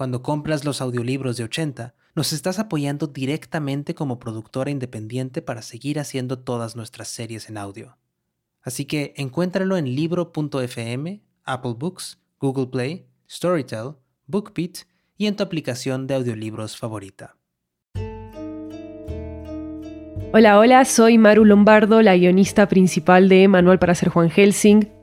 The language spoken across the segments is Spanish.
cuando compras los audiolibros de 80, nos estás apoyando directamente como productora independiente para seguir haciendo todas nuestras series en audio. Así que encuéntralo en libro.fm, Apple Books, Google Play, Storytel, BookBeat y en tu aplicación de audiolibros favorita. Hola, hola, soy Maru Lombardo, la guionista principal de Manual para ser Juan Helsing.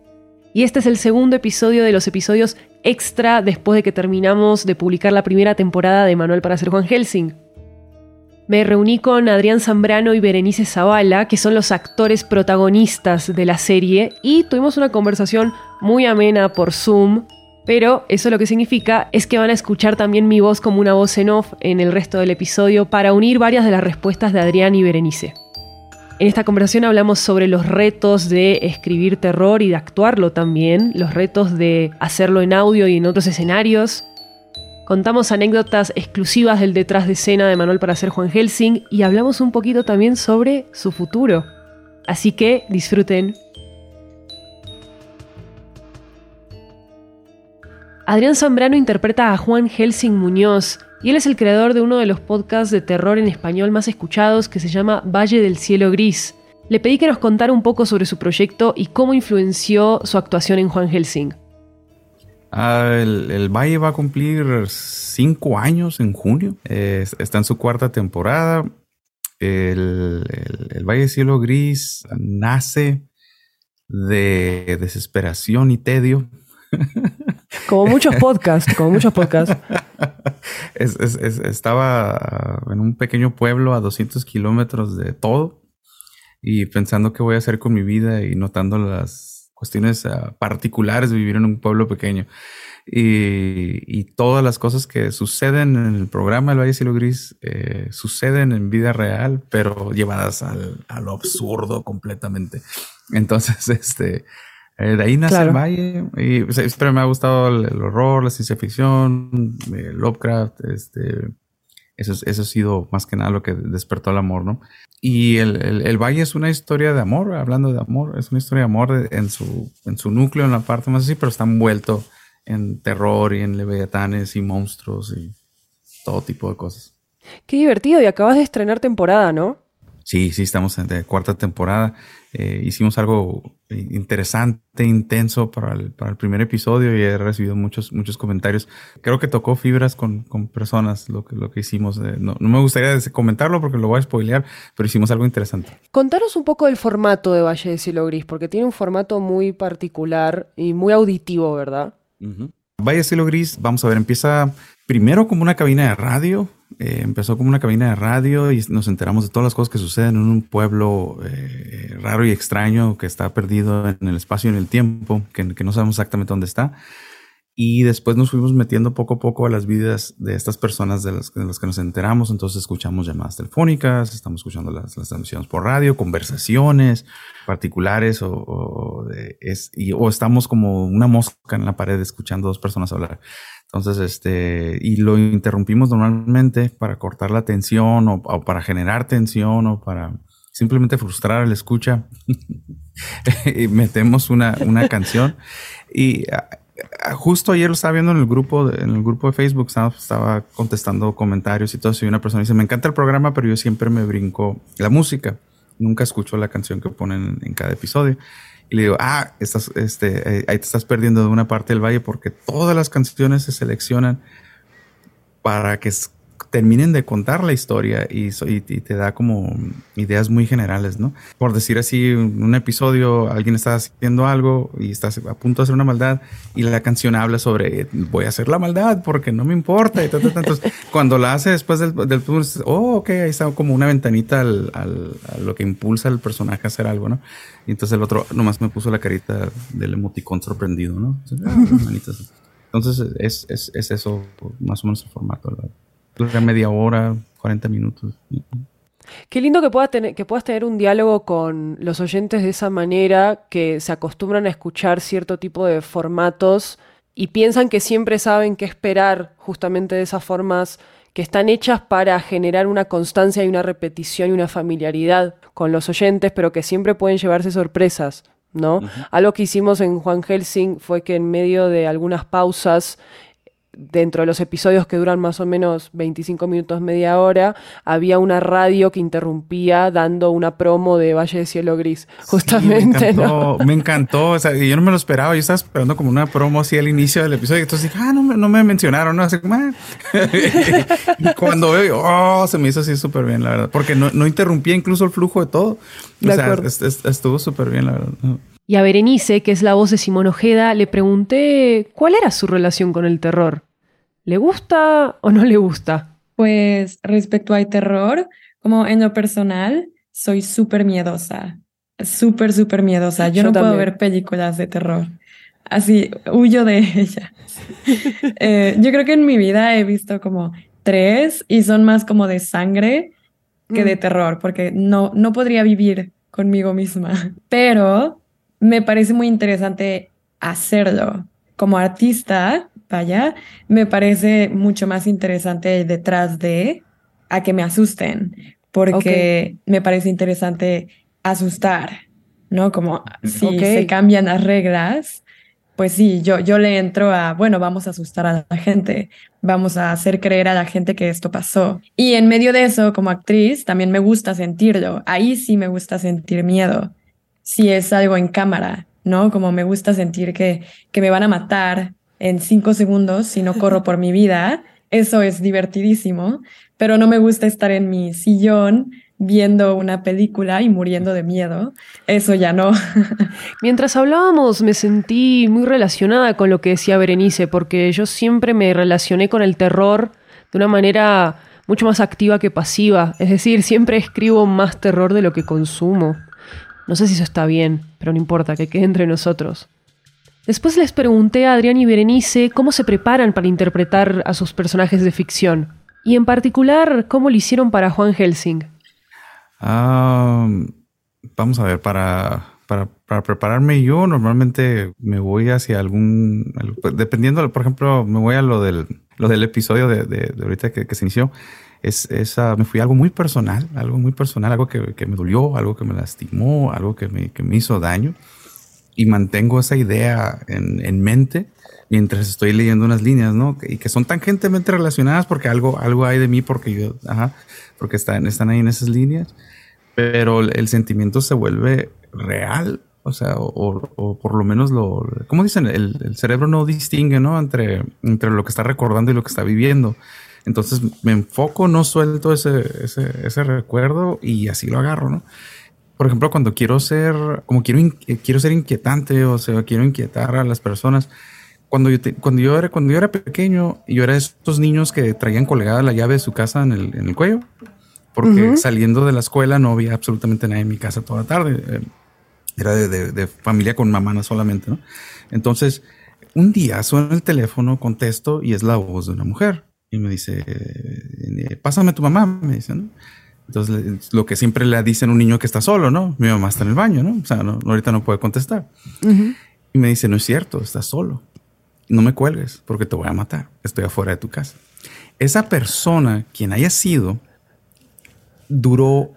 Y este es el segundo episodio de los episodios extra después de que terminamos de publicar la primera temporada de Manual para ser Juan Helsing. Me reuní con Adrián Zambrano y Berenice Zavala, que son los actores protagonistas de la serie, y tuvimos una conversación muy amena por Zoom, pero eso lo que significa es que van a escuchar también mi voz como una voz en off en el resto del episodio para unir varias de las respuestas de Adrián y Berenice. En esta conversación hablamos sobre los retos de escribir terror y de actuarlo también, los retos de hacerlo en audio y en otros escenarios. Contamos anécdotas exclusivas del detrás de escena de Manuel para hacer Juan Helsing y hablamos un poquito también sobre su futuro. Así que disfruten. Adrián Zambrano interpreta a Juan Helsing Muñoz, y él es el creador de uno de los podcasts de terror en español más escuchados que se llama Valle del Cielo Gris. Le pedí que nos contara un poco sobre su proyecto y cómo influenció su actuación en Juan Helsing. Ah, el, Valle va a cumplir cinco años en junio. está en su cuarta temporada. El, el, Valle del Cielo Gris nace de desesperación y tedio. Como muchos podcasts, como muchos podcasts. estaba en un pequeño pueblo a 200 kilómetros de todo y pensando qué voy a hacer con mi vida y notando las cuestiones ah, particulares de vivir en un pueblo pequeño. Y, todas las cosas que suceden en el programa El Valle Cielo Gris eh, suceden en vida real, pero llevadas al, a lo absurdo completamente. Entonces, este, eh, de ahí nace el valle. Y siempre me ha gustado el, horror, la ciencia ficción, eh, Lovecraft. Este, eso, eso ha sido más que nada lo que despertó el amor, ¿no? Y el, el, valle es una historia de amor, hablando de amor, es una historia de amor en su, en su núcleo, en la parte más así, pero está envuelto en terror y en leviatanes y monstruos y todo tipo de cosas. Qué divertido, y acabas de estrenar temporada, ¿no? Sí, sí, estamos en la cuarta temporada. Eh, hicimos algo interesante, intenso para el, para el, primer episodio y he recibido muchos, muchos comentarios. Creo que tocó fibras con, con personas lo que, lo que hicimos. Eh, no, no, me gustaría comentarlo porque lo voy a spoilear, pero hicimos algo interesante. Contanos un poco del formato de Valle de Cielo Gris, porque tiene un formato muy particular y muy auditivo, ¿verdad? Valle de Cielo Gris, vamos a ver, empieza primero como una cabina de radio eh, empezó como una cabina de radio y nos enteramos de todas las cosas que suceden en un pueblo eh, raro y extraño que está perdido en el espacio y en el tiempo, que, que, no sabemos exactamente dónde está. Y después nos fuimos metiendo poco a poco a las vidas de estas personas de las, de las que nos enteramos. Entonces escuchamos llamadas telefónicas, estamos escuchando las, las transmisiones por radio, conversaciones particulares o, o, de, es, y, o estamos como una mosca en la pared escuchando dos personas hablar. Entonces, este, y lo interrumpimos normalmente para cortar la tensión o, para generar tensión o para simplemente frustrar al escucha. y metemos una, una canción. Y justo ayer lo estaba viendo en el grupo, en el grupo de Facebook, estaba, contestando comentarios y todo eso. Y una persona dice, me encanta el programa, pero yo siempre me brinco la música. Nunca escucho la canción que ponen en cada episodio. Y le digo, ah, estás, este, ahí te estás perdiendo de una parte del valle porque todas las canciones se seleccionan para que terminen de contar la historia y, te da como ideas muy generales, ¿no? Por decir así, un episodio alguien está haciendo algo y estás a punto de hacer una maldad y la canción habla sobre voy a hacer la maldad porque no me importa y tanto, Entonces, cuando la hace después del, del oh, ok, ahí está como una ventanita al, al, a lo que impulsa al personaje a hacer algo, ¿no? Y entonces el otro nomás me puso la carita del emoticón sorprendido, ¿no? Entonces, ah, es, es, es, eso más o menos el formato, ¿verdad? Dura media hora, 40 minutos. Qué lindo que puedas, tener, que puedas tener un diálogo con los oyentes de esa manera, que se acostumbran a escuchar cierto tipo de formatos y piensan que siempre saben qué esperar justamente de esas formas que están hechas para generar una constancia y una repetición y una familiaridad con los oyentes, pero que siempre pueden llevarse sorpresas, ¿no? Algo que hicimos en Juan Helsing fue que en medio de algunas pausas dentro de los episodios que duran más o menos 25 minutos, media hora, había una radio que interrumpía dando una promo de Valle de Cielo Gris, justamente. me encantó, me encantó, o sea, yo no me lo esperaba, yo estaba esperando como una promo así al inicio del episodio, entonces dije, ah, no, no me mencionaron, ¿no? Así como, ah". y cuando veo, oh, se me hizo así súper bien, la verdad, porque no, no, interrumpía incluso el flujo de todo. O sea, estuvo súper bien, la verdad. Y a Berenice, que es la voz de Simón Ojeda, le pregunté cuál era su relación con el terror. ¿Le gusta o no le gusta? Pues respecto al terror, como en lo personal, soy súper miedosa. Súper, súper miedosa. Yo, no puedo ver películas de terror. Así, huyo de ellas. Eh, yo creo que en mi vida he visto como tres y son más como de sangre que de mm. terror, porque no, no podría vivir conmigo misma. Pero me parece muy interesante hacerlo. Como artista, vaya, me parece mucho más interesante detrás de a que me asusten, porque me parece interesante asustar, ¿no? Como si se cambian las reglas, pues sí, yo, yo le entro a, bueno, vamos a asustar a la gente, vamos a hacer creer a la gente que esto pasó. Y en medio de eso, como actriz, también me gusta sentirlo. Ahí sí me gusta sentir miedo, si es algo en cámara, ¿no? Como me gusta sentir que, que me van a matar, en cinco segundos si no corro por mi vida. Eso es divertidísimo, pero no me gusta estar en mi sillón viendo una película y muriendo de miedo. Eso ya no. Mientras hablábamos me sentí muy relacionada con lo que decía Berenice, porque yo siempre me relacioné con el terror de una manera mucho más activa que pasiva. Es decir, siempre escribo más terror de lo que consumo. No sé si eso está bien, pero no importa, que quede entre nosotros. Después les pregunté a Adrián y Berenice cómo se preparan para interpretar a sus personajes de ficción. Y en particular, cómo lo hicieron para Juan Helsing. vamos a ver, para, para, prepararme yo normalmente me voy hacia algún... Dependiendo, por ejemplo, me voy a lo del, episodio de, ahorita que, se inició. Es, me fui a algo muy personal, algo muy personal, algo que, me dolió, algo que me lastimó, algo que me hizo daño y mantengo esa idea en, mente mientras estoy leyendo unas líneas, ¿no? Y que son tangentemente relacionadas porque algo, algo hay de mí porque yo, ajá, porque están, están ahí en esas líneas, pero el, sentimiento se vuelve real, o sea, o, por lo menos lo, ¿cómo dicen? El, cerebro no distingue, ¿no? Entre, entre lo que está recordando y lo que está viviendo. Entonces me enfoco, no suelto ese, ese, ese recuerdo y así lo agarro, ¿no? Por ejemplo, cuando quiero ser, como quiero, eh, quiero ser inquietante, o sea, quiero inquietar a las personas. Cuando yo, cuando yo era, cuando yo era pequeño, yo era de estos niños que traían colgada la llave de su casa en el, en el cuello, porque saliendo de la escuela no había absolutamente nadie en mi casa toda la tarde. Eh, era de, de, familia con mamá solamente, ¿no? Entonces, un día suena el teléfono, contesto y es la voz de una mujer. Y me dice, eh, pásame a tu mamá, me dice, ¿no? Entonces, lo que siempre le dicen a un niño que está solo, ¿no? Mi mamá está en el baño, ¿no? O sea, no, ahorita no puede contestar. Y me dice, no es cierto, estás solo. No me cuelgues porque te voy a matar. Estoy afuera de tu casa. Esa persona, quien haya sido, duró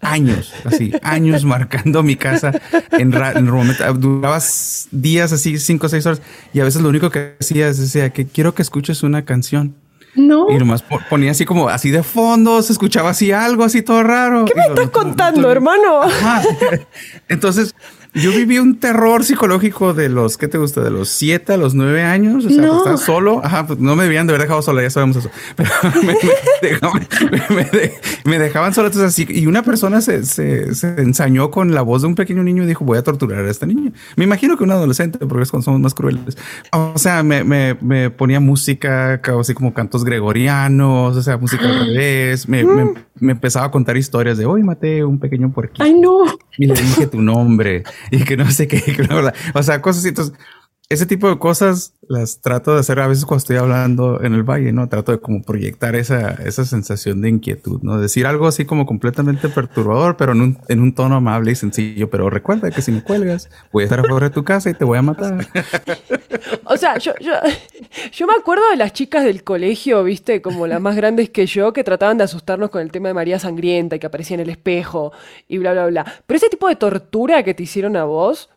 años, así, años marcando mi casa en, en momento, duraba días así, cinco o seis horas. Y a veces lo único que hacía es decía que quiero que escuches una canción. No. Y nomás ponía así como así de fondo, se escuchaba así algo así todo raro. ¿Qué me estás contando, hermano? Entonces, yo viví un terror psicológico de los, ¿qué te gusta? De los siete a los nueve años. O sea, no. estaba solo. Ajá, pues no me debían de haber dejado sola, ya sabemos eso. Pero me, dejaban, me, dejaban sola. Entonces, así, y una persona se, se, se, ensañó con la voz de un pequeño niño y dijo, voy a torturar a esta niña. Me imagino que un adolescente, porque es cuando somos más crueles. O sea, me, me, ponía música, así como cantos gregorianos, o sea, música al revés. Me, mm. Me, empezaba a contar historias de, hoy maté un pequeño puerquito. Ay, no. Y le dije tu nombre y que no sé qué, o sea, cosas. Entonces, ese tipo de cosas las trato de hacer a veces cuando estoy hablando en el valle, ¿no? Trato de como proyectar esa, esa sensación de inquietud, ¿no? Decir algo así como completamente perturbador, pero en un, en un tono amable y sencillo. Pero recuerda que si me cuelgas, voy a estar afuera de tu casa y te voy a matar. o sea, yo, yo, yo me acuerdo de las chicas del colegio, viste, como las más grandes que yo, que trataban de asustarnos con el tema de María Sangrienta y que aparecía en el espejo y bla, bla, bla. Pero ese tipo de tortura que te hicieron a vos,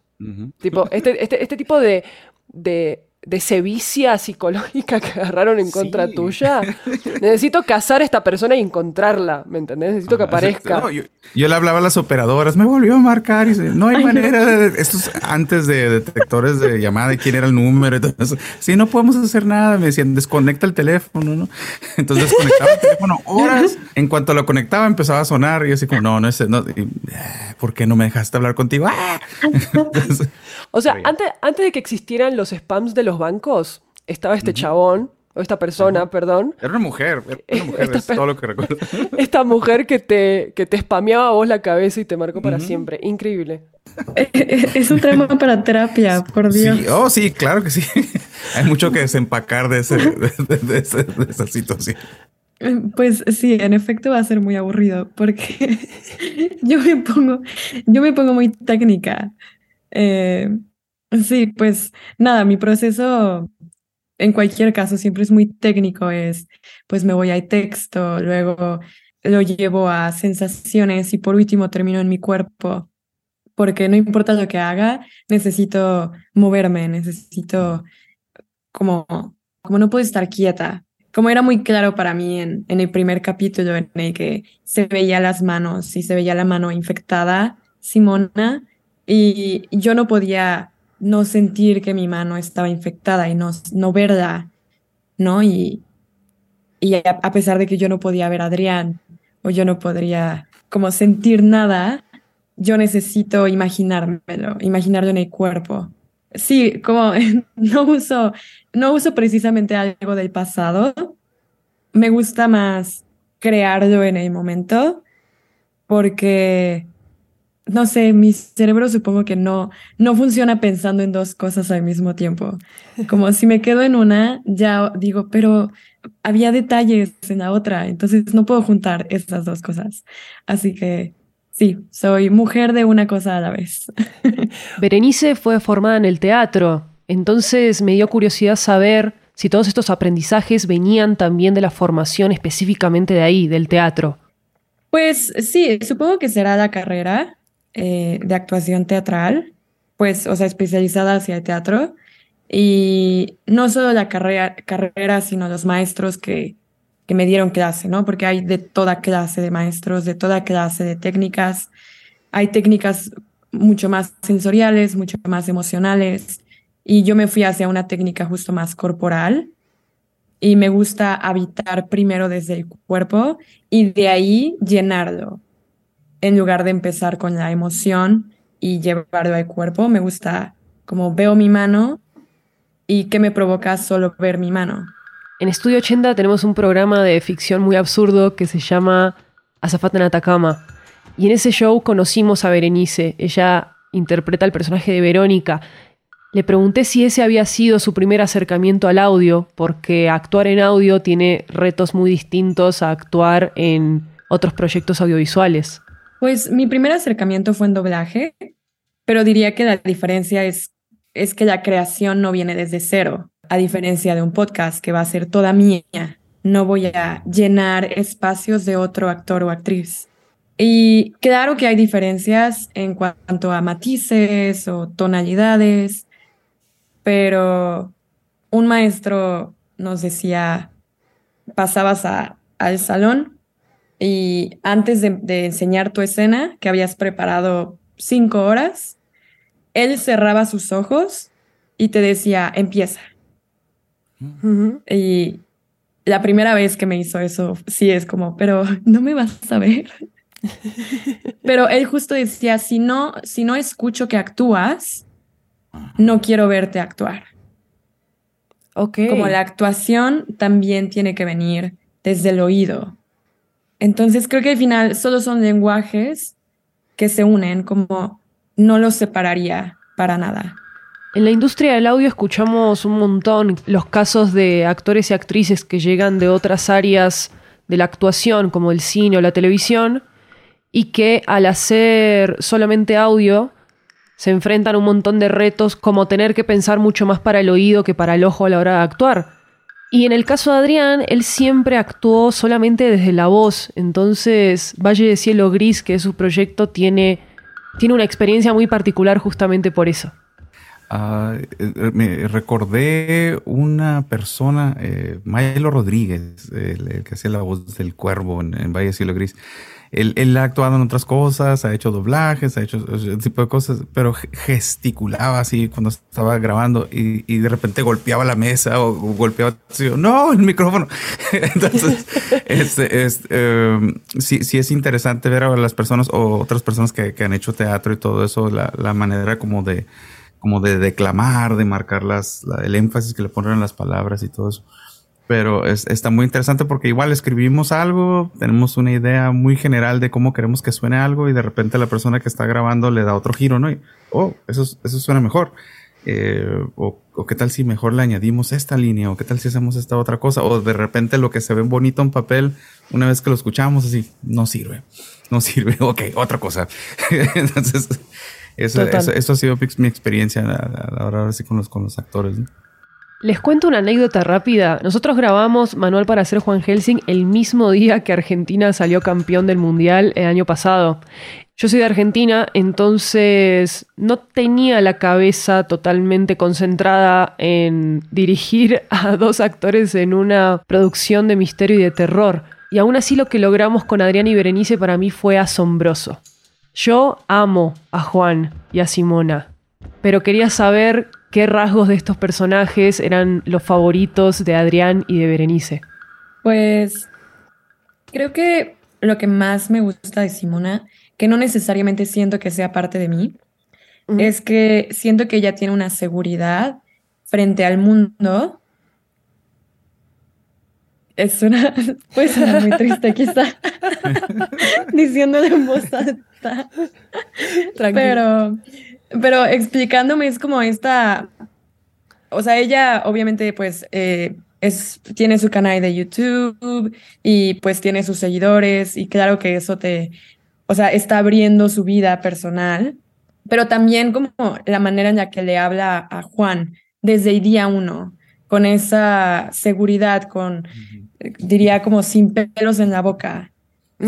tipo, este, este, este tipo de, de de sevicia psicológica que agarraron en contra tuya. Necesito cazar a esta persona y encontrarla, ¿me entendés? Necesito que aparezca. yo, le hablaba a las operadoras, me volvió a marcar y dice, no hay manera de... Esto es antes de detectores de llamada y quién era el número. Entonces, sí, no podemos hacer nada. Me decían, desconecta el teléfono, ¿no? Entonces desconectaba el teléfono horas. En cuanto lo conectaba empezaba a sonar y yo así como, no, no es... No, ah, ¿Por qué no me dejaste hablar contigo? ¡Ah! o sea, antes, antes de que existieran los spams de los bancos estaba este chabón, o esta persona, perdón. Era una mujer, era una mujer, es todo lo que recuerdo. Esta mujer que te, que te spameaba a vos la cabeza y te marcó para siempre. Increíble. Eh, eh, es un tema para terapia, por Dios. Sí, oh, sí, claro que sí. Hay mucho que desempacar de, ese, de, esa situación. Pues sí, en efecto va a ser muy aburrido porque yo me pongo, yo me pongo muy técnica. Eh, Sí, pues nada, mi proceso en cualquier caso siempre es muy técnico, es pues me voy a texto, luego lo llevo a sensaciones y por último termino en mi cuerpo, porque no importa lo que haga, necesito moverme, necesito como, como no puedo estar quieta. Como era muy claro para mí en, en el primer capítulo en el que se veía las manos y se veía la mano infectada, Simona, y yo no podía no sentir que mi mano estaba infectada y no, no verla, ¿no? Y, y a, pesar de que yo no podía ver a Adrián o yo no podría como sentir nada, yo necesito imaginármelo, imaginarlo en el cuerpo. Sí, como no uso, no uso precisamente algo del pasado, me gusta más crearlo en el momento porque no sé, mi cerebro supongo que no, no funciona pensando en dos cosas al mismo tiempo. Como si me quedo en una, ya digo, pero había detalles en la otra, entonces no puedo juntar esas dos cosas. Así que sí, soy mujer de una cosa a la vez. Berenice fue formada en el teatro, entonces me dio curiosidad saber si todos estos aprendizajes venían también de la formación específicamente de ahí, del teatro. Pues sí, supongo que será la carrera. Eh, de actuación teatral, pues, o sea, especializada hacia el teatro. Y no solo la carrera, carrera sino los maestros que, que me dieron clase, ¿no? Porque hay de toda clase de maestros, de toda clase de técnicas. Hay técnicas mucho más sensoriales, mucho más emocionales. Y yo me fui hacia una técnica justo más corporal. Y me gusta habitar primero desde el cuerpo y de ahí llenarlo en lugar de empezar con la emoción y llevarlo al cuerpo, me gusta como veo mi mano y qué me provoca solo ver mi mano. En Estudio 80 tenemos un programa de ficción muy absurdo que se llama Azafata en Atacama. Y en ese show conocimos a Berenice. Ella interpreta el personaje de Verónica. Le pregunté si ese había sido su primer acercamiento al audio, porque actuar en audio tiene retos muy distintos a actuar en otros proyectos audiovisuales. Pues mi primer acercamiento fue en doblaje, pero diría que la diferencia es, es que la creación no viene desde cero, a diferencia de un podcast que va a ser toda mía. No voy a llenar espacios de otro actor o actriz. Y claro que hay diferencias en cuanto a matices o tonalidades, pero un maestro nos decía, pasabas a, al salón y antes de, enseñar tu escena, que habías preparado cinco horas, él cerraba sus ojos y te decía, empieza. Y la primera vez que me hizo eso, sí es como, pero no me vas a ver. pero él justo decía, si no, si no escucho que actúas, no quiero verte actuar. Okay. Como la actuación también tiene que venir desde el oído. Entonces creo que al final solo son lenguajes que se unen, como no los separaría para nada. En la industria del audio escuchamos un montón los casos de actores y actrices que llegan de otras áreas de la actuación, como el cine o la televisión, y que al hacer solamente audio se enfrentan a un montón de retos como tener que pensar mucho más para el oído que para el ojo a la hora de actuar. Y en el caso de Adrián, él siempre actuó solamente desde la voz, entonces Valle de Cielo Gris, que es su proyecto, tiene, tiene una experiencia muy particular justamente por eso. Ah, eh, me recordé una persona, eh, Rodríguez, el, que hacía la voz del cuervo en Valle de Cielo Gris. Él, ha actuado en otras cosas, ha hecho doblajes, ha hecho ese tipo de cosas, pero gesticulaba así cuando estaba grabando y, de repente golpeaba la mesa o, golpeaba, no, el micrófono. Entonces, es, em, sí, es interesante ver a las personas o otras personas que, han hecho teatro y todo eso, la manera como de como de declamar, de marcar las, el énfasis que le ponen en las palabras y todo eso. Pero está muy interesante porque igual escribimos algo, tenemos una idea muy general de cómo queremos que suene algo y de repente la persona que está grabando le da otro giro, ¿no? Y, oh, eso, eso suena mejor. Eh, o, o, qué tal si mejor le añadimos esta línea, o qué tal si hacemos esta otra cosa, o de repente lo que se ve bonito en papel, una vez que lo escuchamos, así, no sirve, no sirve, ok, otra cosa. Entonces, eso, eso, ha sido mi experiencia ahora sí con los, con los actores. Les cuento una anécdota rápida. Nosotros grabamos Manual para hacer Juan Helsing el mismo día que Argentina salió campeón del Mundial el año pasado. Yo soy de Argentina, entonces no tenía la cabeza totalmente concentrada en dirigir a dos actores en una producción de misterio y de terror. Y aún así lo que logramos con Adrián y Berenice para mí fue asombroso. Yo amo a Juan y a Simona, pero quería saber qué rasgos de estos personajes eran los favoritos de Adrián y de Berenice. Pues creo que lo que más me gusta de Simona, que no necesariamente siento que sea parte de mí, es que siento que ella tiene una seguridad frente al mundo. Es una, puede ser muy triste quizá, diciéndole en voz alta pero, pero explicándome es como esta, o sea, ella obviamente pues eh, es, tiene su canal de YouTube y pues tiene sus seguidores y claro que eso te, o sea, está abriendo su vida personal, pero también como la manera en la que le habla a Juan desde el día uno, con esa seguridad, con, diría como sin pelos en la boca.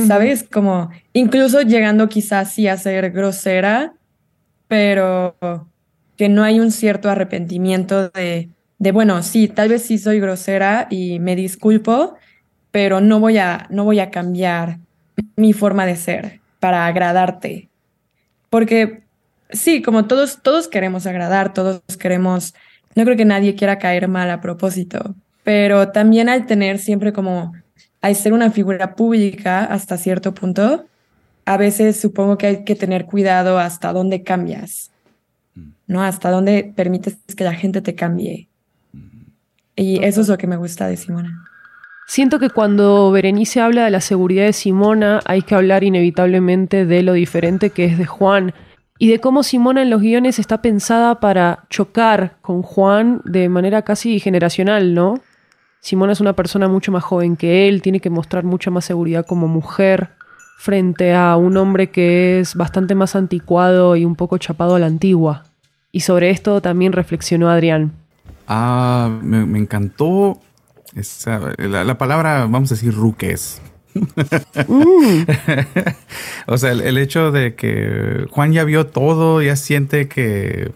¿sabes? Como incluso llegando quizás sí a ser grosera, pero que no hay un cierto arrepentimiento de, de, bueno, sí, tal vez sí soy grosera y me disculpo, pero no voy a, no voy a cambiar mi forma de ser para agradarte. Porque sí, como todos, todos queremos agradar, todos queremos, no creo que nadie quiera caer mal a propósito, pero también al tener siempre como al ser una figura pública hasta cierto punto, a veces supongo que hay que tener cuidado hasta dónde cambias, mm. ¿no? Hasta dónde permites que la gente te cambie. Y eso es lo que me gusta de Simona. Siento que cuando Berenice habla de la seguridad de Simona, hay que hablar inevitablemente de lo diferente que es de Juan y de cómo Simona en los guiones está pensada para chocar con Juan de manera casi generacional, ¿no? Simona es una persona mucho más joven que él, tiene que mostrar mucha más seguridad como mujer frente a un hombre que es bastante más anticuado y un poco chapado a la antigua. Y sobre esto también reflexionó Adrián. Ah, me, encantó la, palabra, vamos a decir, ruques. Mm. o sea, el, hecho de que Juan ya vio todo, ya siente que,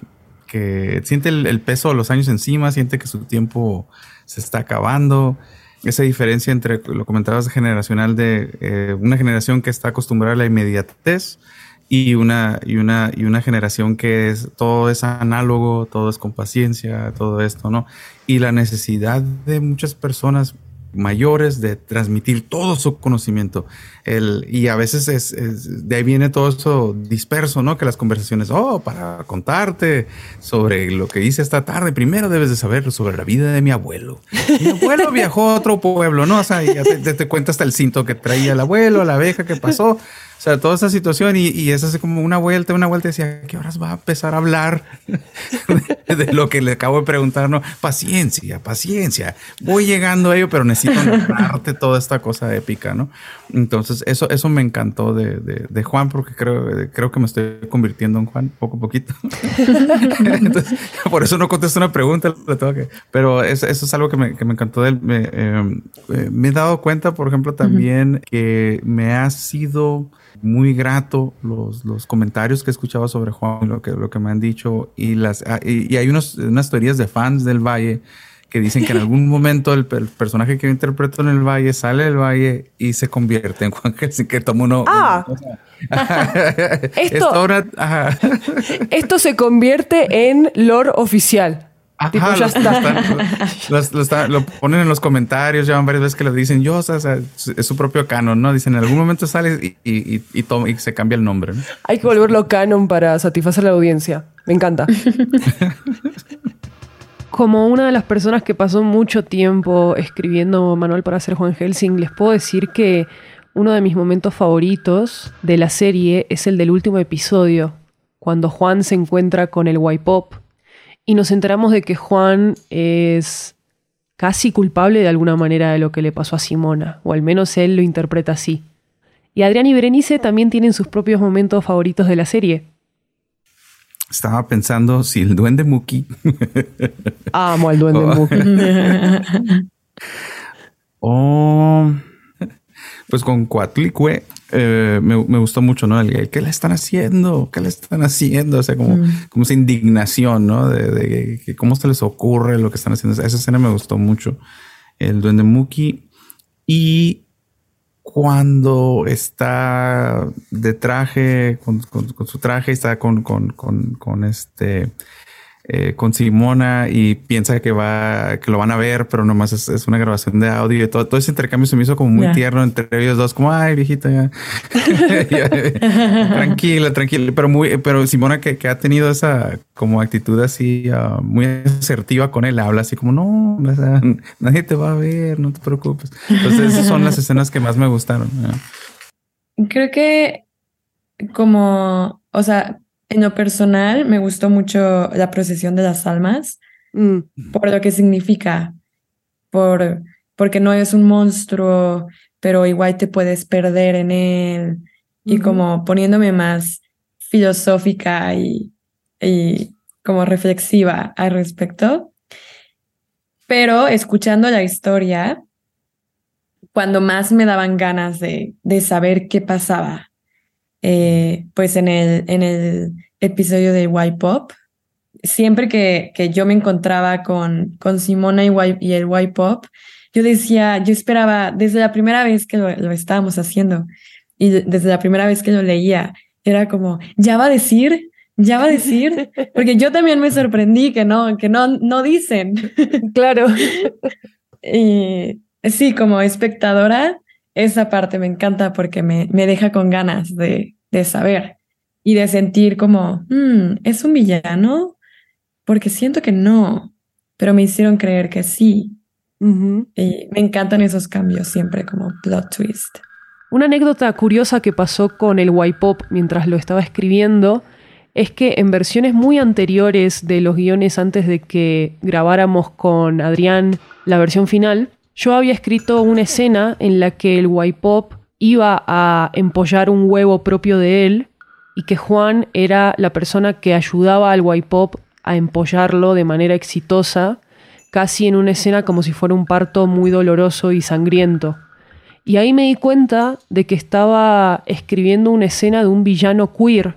que siente el, peso de los años encima, siente que su tiempo se está acabando. Esa diferencia entre, lo comentabas, generacional de eh, una generación que está acostumbrada a la inmediatez y una, y, una, y una generación que es todo es análogo, todo es con paciencia, todo esto, ¿no? Y la necesidad de muchas personas mayores de transmitir todo su conocimiento. El, y a veces es, de ahí viene todo eso disperso, ¿no? Que las conversaciones, oh, para contarte sobre lo que hice esta tarde, primero debes de saber sobre la vida de mi abuelo. Mi abuelo viajó a otro pueblo, ¿no? O sea, ya te, te, cuenta hasta el cinto que traía el abuelo, la abeja que pasó. O sea, toda esa situación y, y es así como una vuelta, una vuelta. Decía, ¿qué horas va a empezar a hablar de, lo que le acabo de preguntar? No, paciencia, paciencia. Voy llegando a ello, pero necesito narrarte toda esta cosa épica, ¿no? Entonces, eso, eso me encantó de, de, Juan, porque creo, creo que me estoy convirtiendo en Juan poco a poquito. Entonces, por eso no contesto una pregunta, pero eso, eso, es algo que me, que me encantó de él. Me, eh, eh, me, he dado cuenta, por ejemplo, también que me ha sido muy grato los, los comentarios que he escuchado sobre Juan, lo que, lo que me han dicho. Y, las, ah, y, hay unos, unas teorías de fans del Valle que dicen que en algún momento el, personaje que yo interpreto en el Valle sale del Valle y se convierte en Juan Helsing, que toma uno. Ah, esto, esto se convierte en lore oficial. Ajá, ya está. Lo, ponen en los comentarios, llevan varias veces que lo dicen, yo, o sea, es su propio canon, ¿no? Dicen, en algún momento sale y, y, y, se cambia el nombre. ¿no? Hay que volverlo canon para satisfacer a la audiencia. Me encanta. Como una de las personas que pasó mucho tiempo escribiendo manual para hacer Juan Helsing, les puedo decir que uno de mis momentos favoritos de la serie es el del último episodio, cuando Juan se encuentra con el Pop y nos enteramos de que Juan es casi culpable de alguna manera de lo que le pasó a Simona, o al menos él lo interpreta así. Y Adrián y Berenice también tienen sus propios momentos favoritos de la serie. Estaba pensando si el duende Muki. Amo al duende Muki. oh, pues con Cuatlicue eh, me, gustó mucho, ¿no? El, ¿Qué le están haciendo? ¿Qué le están haciendo? O sea, como, mm. como esa indignación, ¿no? De, cómo se les ocurre lo que están haciendo. Esa escena me gustó mucho. El duende Muki. Y cuando está de traje, con, su traje, está con, con este eh, con Simona y piensa que va, que lo van a ver, pero nomás es, una grabación de audio y todo, todo ese intercambio se me hizo como muy tierno entre ellos dos, como ay viejita ya, tranquila, tranquila, pero muy, pero Simona que, ha tenido esa como actitud así ah, muy asertiva con él, habla así como no, nadie te va a ver, no te preocupes. Entonces esas son las escenas que más me gustaron. Creo que como, o sea, en lo personal, me gustó mucho la procesión de las almas mm. por lo que significa, por, porque no es un monstruo, pero igual te puedes perder en él y como poniéndome más filosófica y, y como reflexiva al respecto. Pero escuchando la historia, cuando más me daban ganas de, de saber qué pasaba eh, pues en el, en el episodio de Y Pop, siempre que, que yo me encontraba con, con Simona y, y el Y Pop, yo decía, yo esperaba desde la primera vez que lo, lo, estábamos haciendo y desde la primera vez que lo leía, era como, ya va a decir, ya va a decir, porque yo también me sorprendí que no, que no, no dicen. Claro. y sí, como espectadora, esa parte me encanta porque me, me deja con ganas de, de saber y de sentir como, mm, ¿es un villano? Porque siento que no, pero me hicieron creer que sí. Y me encantan esos cambios siempre como plot twist. Una anécdota curiosa que pasó con el Y-Pop mientras lo estaba escribiendo es que en versiones muy anteriores de los guiones antes de que grabáramos con Adrián la versión final, yo había escrito una escena en la que el Y-Pop iba a empollar un huevo propio de él y que Juan era la persona que ayudaba al Y-Pop a empollarlo de manera exitosa, casi en una escena como si fuera un parto muy doloroso y sangriento. Y ahí me di cuenta de que estaba escribiendo una escena de un villano queer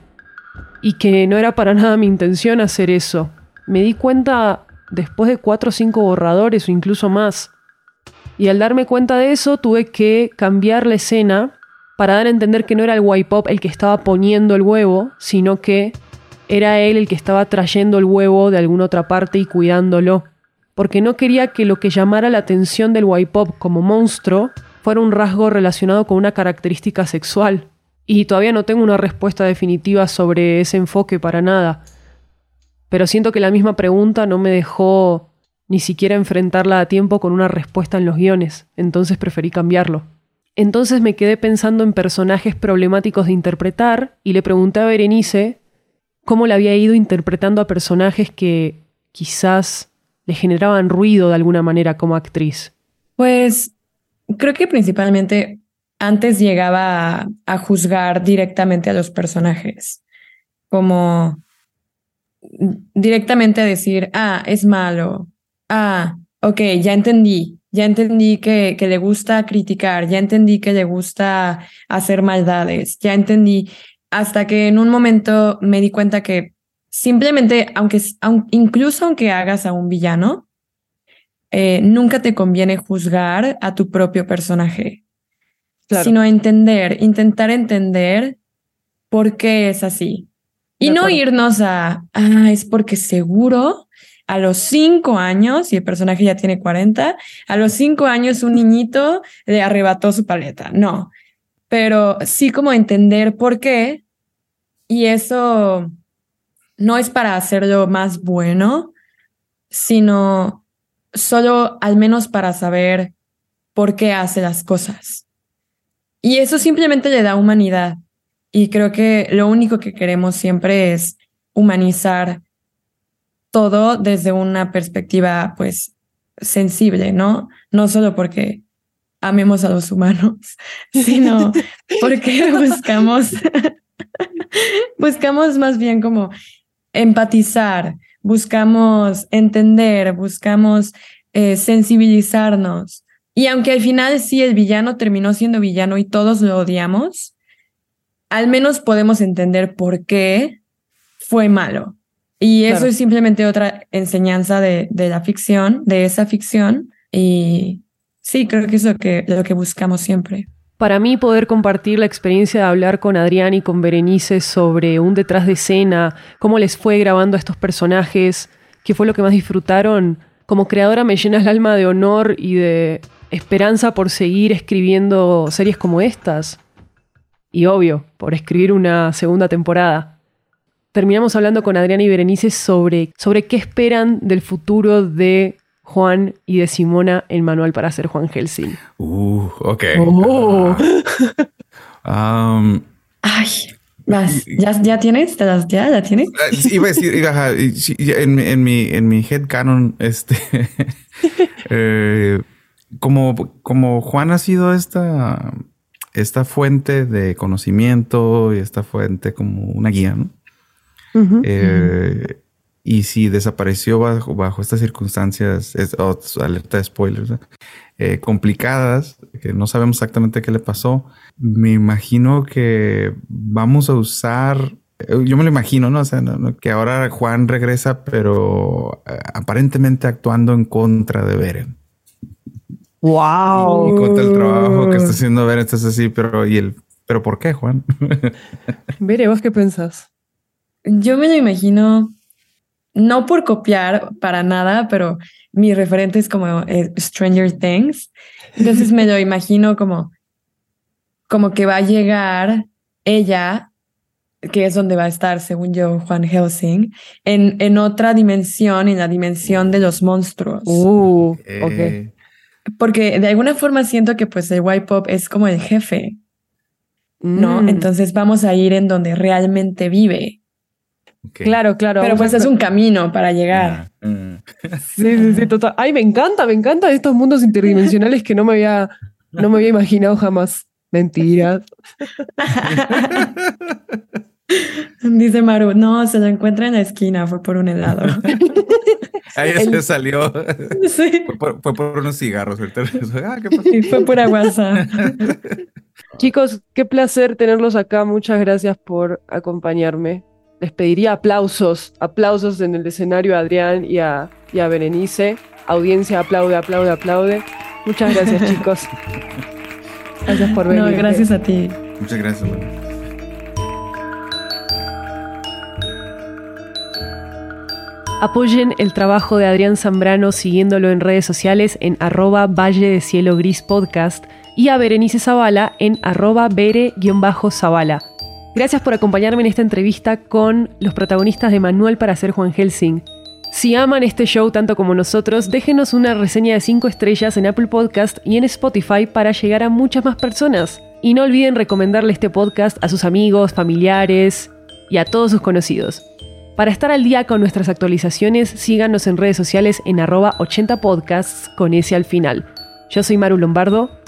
y que no era para nada mi intención hacer eso. Me di cuenta después de cuatro o cinco borradores o incluso más. Y al darme cuenta de eso, tuve que cambiar la escena para dar a entender que no era el Y-Pop el que estaba poniendo el huevo, sino que era él el que estaba trayendo el huevo de alguna otra parte y cuidándolo. Porque no quería que lo que llamara la atención del Y-Pop como monstruo fuera un rasgo relacionado con una característica sexual. Y todavía no tengo una respuesta definitiva sobre ese enfoque para nada. Pero siento que la misma pregunta no me dejó ni siquiera enfrentarla a tiempo con una respuesta en los guiones, entonces preferí cambiarlo. Entonces me quedé pensando en personajes problemáticos de interpretar y le pregunté a Berenice cómo le había ido interpretando a personajes que quizás le generaban ruido de alguna manera como actriz. Pues creo que principalmente antes llegaba a, juzgar directamente a los personajes, como directamente a decir, ah, es malo, ah, ok, ya entendí, ya entendí que, que le gusta criticar, ya entendí que le gusta hacer maldades, ya entendí, hasta que en un momento me di cuenta que simplemente, aunque, incluso aunque hagas a un villano, eh, nunca te conviene juzgar a tu propio personaje, sino entender, intentar entender por qué es así. Y no irnos a, ah, es porque seguro a los cinco años, y el personaje ya tiene 40, a los cinco años un niñito le arrebató su paleta. No, pero sí como entender por qué. Y eso no es para hacerlo más bueno, sino solo al menos para saber por qué hace las cosas. Y eso simplemente le da humanidad. Y creo que lo único que queremos siempre es humanizar todo desde una perspectiva, pues, sensible, ¿no? No solo porque amemos a los humanos, sino porque buscamos, buscamos más bien como empatizar, buscamos entender, buscamos eh, sensibilizarnos. Y aunque al final sí el villano terminó siendo villano y todos lo odiamos, al menos podemos entender por qué fue malo. Y eso es simplemente otra enseñanza de, de, la ficción, de esa ficción. Y sí, creo que es lo que, lo que buscamos siempre. Para mí poder compartir la experiencia de hablar con Adrián y con Berenice sobre un detrás de escena, cómo les fue grabando a estos personajes, qué fue lo que más disfrutaron, como creadora me llena el alma de honor y de esperanza por seguir escribiendo series como estas. Y obvio, por escribir una segunda temporada. Terminamos hablando con Adrián y Berenice sobre, sobre qué esperan del futuro de Juan y de Simona el manual para hacer Juan Helsing. Uh, ok. Oh. Um, Ay, vas. ¿Ya, ¿Ya tienes? ¿Ya, ¿Ya tienes? Ah, iba a decir, en, en, mi, en mi head canon, este, eh, como, como Juan ha sido esta, esta fuente de conocimiento y esta fuente como una guía, ¿no? Eh, y si desapareció bajo, bajo estas circunstancias, es, alerta de spoilers, eh, complicadas, que no sabemos exactamente qué le pasó, me imagino que vamos a usar, eh, yo me lo imagino, ¿no? O sea, que ahora Juan regresa, pero eh, aparentemente actuando en contra de Beren. Wow. Y contra el trabajo que está haciendo Beren, es así, pero ¿y el pero por qué, Juan? Beren, ¿vos qué pensás? Yo me lo imagino no por copiar para nada, pero mi referente es como eh, Stranger Things. Entonces me lo imagino como, como que va a llegar ella, que es donde va a estar, según yo, Juan Helsing, en, en otra dimensión, en la dimensión de los monstruos. Uh, Porque de alguna forma siento que pues el white pop es como el jefe, ¿no? Mm. Entonces vamos a ir en donde realmente vive. Claro, claro. Pero pues es un camino para llegar. Ah, mm. Sí, sí, sí, total. Ay, me encanta, me encanta estos mundos interdimensionales que no me había, no me había imaginado jamás. Mentiras. Dice Maru, no, se lo encuentra en la esquina, fue por un helado. Ahí se salió. Sí. Fue por, unos cigarros. Ah, fue por WhatsApp. Chicos, qué placer tenerlos acá. Muchas gracias por acompañarme les pediría aplausos, aplausos en el escenario a Adrián y a, Berenice. Audiencia, aplaude, aplaude, aplaude. Muchas gracias, chicos. Gracias por venir. No, gracias a ti. Muchas gracias. Apoyen el trabajo de Adrián Zambrano siguiéndolo en redes sociales en arroba Valle de Cielo Gris Podcast y a Berenice Zavala en arroba bere-zavala. Gracias por acompañarme en esta entrevista con los protagonistas de Manual para ser Juan Helsing. Si aman este show tanto como nosotros, déjenos una reseña de 5 estrellas en Apple Podcast y en Spotify para llegar a muchas más personas. Y no olviden recomendarle este podcast a sus amigos, familiares y a todos sus conocidos. Para estar al día con nuestras actualizaciones, síganos en redes sociales en arroba 80podcasts con ese al final. Yo soy Maru Lombardo